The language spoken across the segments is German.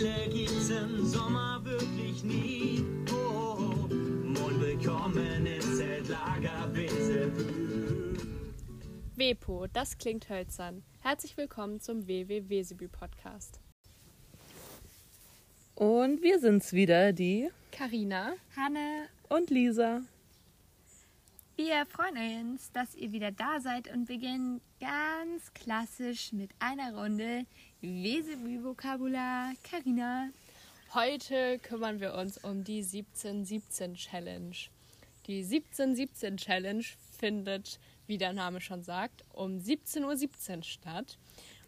Langeweile gibt's im Sommer wirklich nie. Oh, oh, Mond willkommen im Zeltlager Wesebü. WEPO, das klingt hölzern. Herzlich willkommen zum WW Wesebü Podcast. Und wir sind's wieder, die Karina, Hanne, und Lisa. Wir freuen uns, dass ihr wieder da seid und beginnen ganz klassisch mit einer Runde Wesebü-Vokabular. Karina, heute kümmern wir uns um die 1717 Challenge. Die 1717 Challenge findet, wie der Name schon sagt, um 17.17 Uhr statt.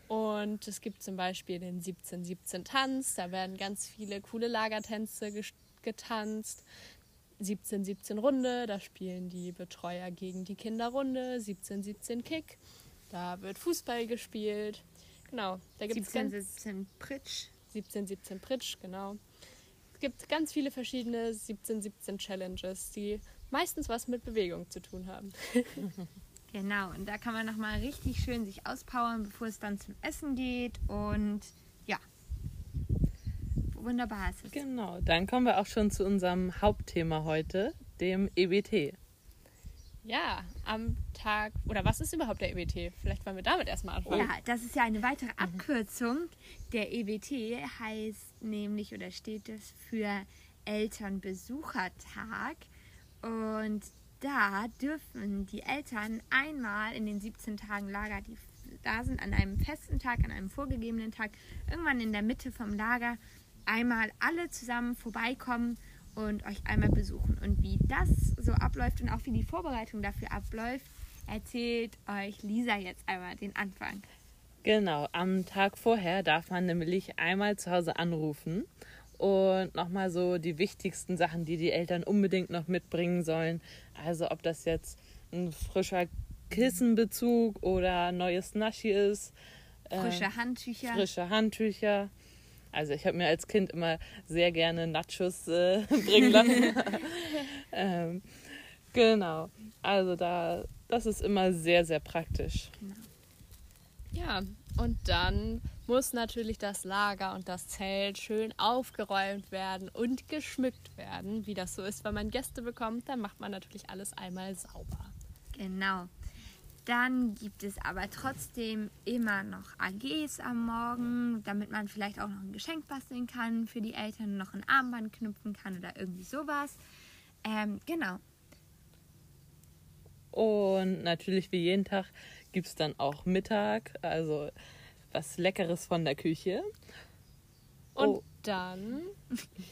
Und es gibt zum Beispiel den 1717 Tanz, da werden ganz viele coole Lagertänze getanzt. 1717 Runde, da spielen die Betreuer gegen die Kinderrunde. 1717 Kick, da wird Fußball gespielt. Genau, da gibt es ganz 17, 17 Pritsch. 1717 Pritsch, genau. Es gibt ganz viele verschiedene 1717 Challenges, die meistens was mit Bewegung zu tun haben. Genau, und da kann man nochmal richtig schön sich auspowern, bevor es dann zum Essen geht. Und wunderbar ist es. Genau, dann kommen wir auch schon zu unserem Hauptthema heute, dem EBT. Ja, am Tag, oder was ist überhaupt der EBT? Vielleicht wollen wir damit erstmal anfangen. Ja, das ist ja eine weitere Abkürzung. Der EBT heißt nämlich oder steht es für Elternbesuchertag. Und da dürfen die Eltern einmal in den 17 Tagen Lager, die da sind, an einem festen Tag, an einem vorgegebenen Tag, irgendwann in der Mitte vom Lager, einmal alle zusammen vorbeikommen und euch einmal besuchen. Und wie das so abläuft und auch wie die Vorbereitung dafür abläuft, erzählt euch Lisa jetzt einmal den Anfang. Genau, am Tag vorher darf man nämlich einmal zu Hause anrufen und nochmal so die wichtigsten Sachen, die die Eltern unbedingt noch mitbringen sollen. Also ob das jetzt ein frischer Kissenbezug oder neues Naschi ist. äh, Frische Handtücher. frische Handtücher. Also ich habe mir als Kind immer sehr gerne Nachos äh, bringen lassen. ähm, genau. Also da, das ist immer sehr, sehr praktisch. Ja, und dann muss natürlich das Lager und das Zelt schön aufgeräumt werden und geschmückt werden. Wie das so ist, wenn man Gäste bekommt, dann macht man natürlich alles einmal sauber. Genau. Dann gibt es aber trotzdem immer noch AGs am Morgen, damit man vielleicht auch noch ein Geschenk basteln kann für die Eltern, noch ein Armband knüpfen kann oder irgendwie sowas. Ähm, genau. Und natürlich wie jeden Tag gibt es dann auch Mittag, also was Leckeres von der Küche. Und Oh. dann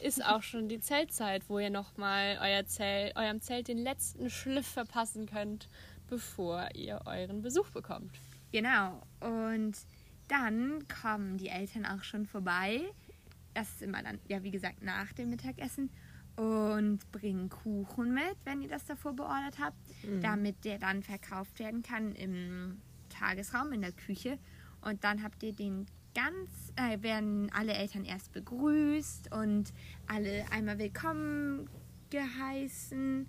ist auch schon die Zeltzeit, wo ihr nochmal euer Zelt, eurem Zelt den letzten Schliff verpassen könnt, bevor ihr euren Besuch bekommt. Genau. Und dann kommen die Eltern auch schon vorbei. Das ist immer dann, ja, wie gesagt, nach dem Mittagessen. Und bringen Kuchen mit, wenn ihr das davor beordert habt, damit der dann verkauft werden kann im Tagesraum, in der Küche. Und dann habt ihr den ganz, äh, werden alle Eltern erst begrüßt und alle einmal willkommen geheißen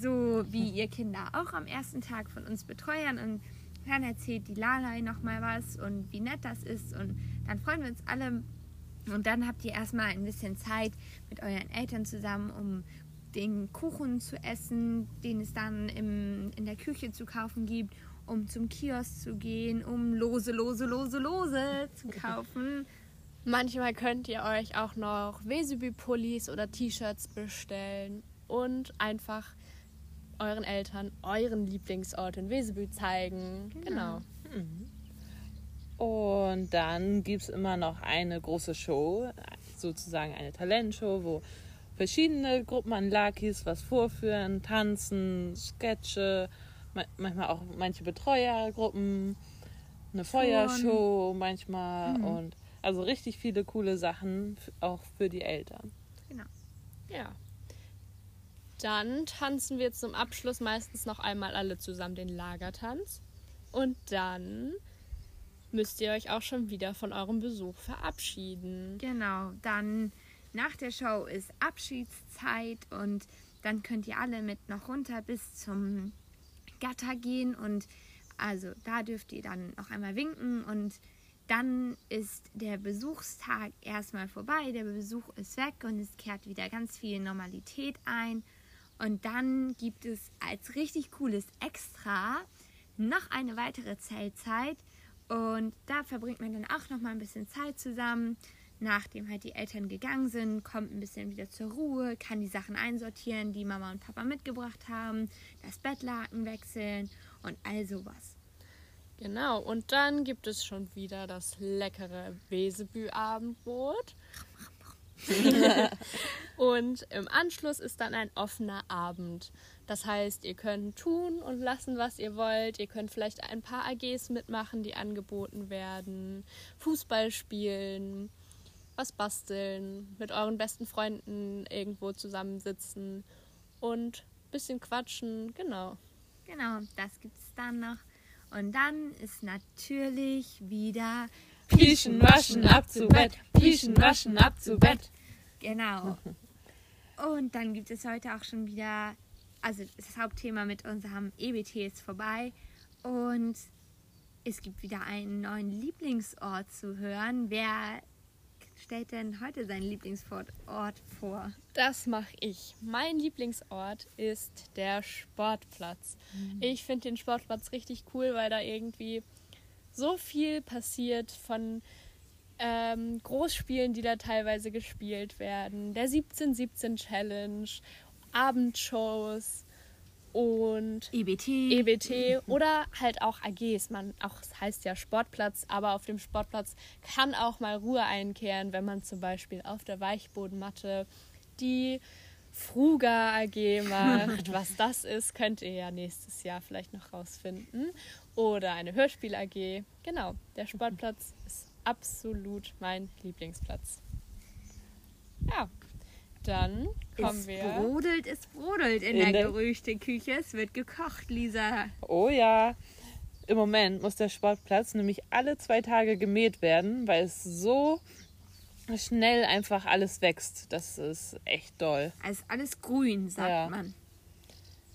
so wie ihr Kinder auch am ersten Tag von uns betreuen und dann erzählt die Lalai nochmal was und wie nett das ist und dann freuen wir uns alle und dann habt ihr erstmal ein bisschen Zeit mit euren Eltern zusammen, um den Kuchen zu essen, den es dann im, in der Küche zu kaufen gibt, um zum Kiosk zu gehen, um lose, lose, lose, lose zu kaufen. Manchmal könnt ihr euch auch noch Vesubü-Pullis oder T-Shirts bestellen und einfach euren Eltern euren Lieblingsort in Wesebü zeigen. Genau. Und dann gibt es immer noch eine große Show, sozusagen eine Talentshow, wo verschiedene Gruppen an Lakis was vorführen, tanzen, Sketche, ma- manchmal auch manche Betreuergruppen, eine Feuershow manchmal und also richtig viele coole Sachen auch für die Eltern. Genau. Ja. Dann tanzen wir zum Abschluss meistens noch einmal alle zusammen den Lagertanz. Und dann müsst ihr euch auch schon wieder von eurem Besuch verabschieden. Genau, dann nach der Show ist Abschiedszeit und dann könnt ihr alle mit noch runter bis zum Gatter gehen und also da dürft ihr dann noch einmal winken und dann ist der Besuchstag erstmal vorbei, der Besuch ist weg und es kehrt wieder ganz viel Normalität ein. Und dann gibt es als richtig cooles Extra noch eine weitere Zeltzeit und da verbringt man dann auch noch mal ein bisschen Zeit zusammen. Nachdem halt die Eltern gegangen sind, kommt ein bisschen wieder zur Ruhe, kann die Sachen einsortieren, die Mama und Papa mitgebracht haben, das Bettlaken wechseln und all sowas. Genau, und dann gibt es schon wieder das leckere Wesebü-Abendbrot. und im Anschluss ist dann ein offener Abend. Das heißt, ihr könnt tun und lassen, was ihr wollt. Ihr könnt vielleicht ein paar AGs mitmachen, die angeboten werden. Fußball spielen, was basteln, mit euren besten Freunden irgendwo zusammensitzen und ein bisschen quatschen. Genau. Genau, das gibt es dann noch. Und dann ist natürlich wieder Pieschen, waschen, ab zu Bett. Pieschen, waschen, ab zu Bett. Genau. Und dann gibt es heute auch schon wieder, also das Hauptthema mit unserem EBT ist vorbei und es gibt wieder einen neuen Lieblingsort zu hören. Wer stellt denn heute seinen Lieblingsort vor? Das mache ich. Mein Lieblingsort ist der Sportplatz. Ich finde den Sportplatz richtig cool, weil da irgendwie so viel passiert von ähm, Großspielen, die da teilweise gespielt werden, der 1717 Challenge, Abendshows und EBT. EBT oder halt auch AGs. Man auch es heißt ja Sportplatz, aber auf dem Sportplatz kann auch mal Ruhe einkehren, wenn man zum Beispiel auf der Weichbodenmatte die Fruga AG macht. Was das ist, könnt ihr ja nächstes Jahr vielleicht noch rausfinden. Oder eine Hörspiel AG. Genau, der Sportplatz ist absolut mein Lieblingsplatz. Ja, dann kommen es wir. brodelt, es brodelt in, In der der- Gerüchteküche. Es wird gekocht, Lisa. Oh ja. Im Moment muss der Sportplatz nämlich alle zwei Tage gemäht werden, weil es so schnell einfach alles wächst. Das ist echt doll. Also alles grün, sagt Ja. man.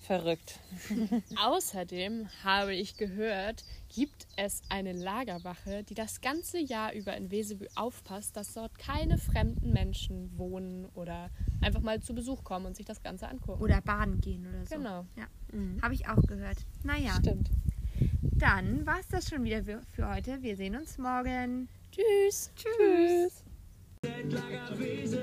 Verrückt. Außerdem habe ich gehört, gibt es eine Lagerwache, die das ganze Jahr über in Wesebü aufpasst, dass dort keine fremden Menschen wohnen oder einfach mal zu Besuch kommen und sich das Ganze angucken. Oder baden gehen oder so. Genau. Ja. Mhm. Habe ich auch gehört. Naja. Stimmt. Dann war es das schon wieder für heute. Wir sehen uns morgen. Tschüss. Tschüss. Tschüss.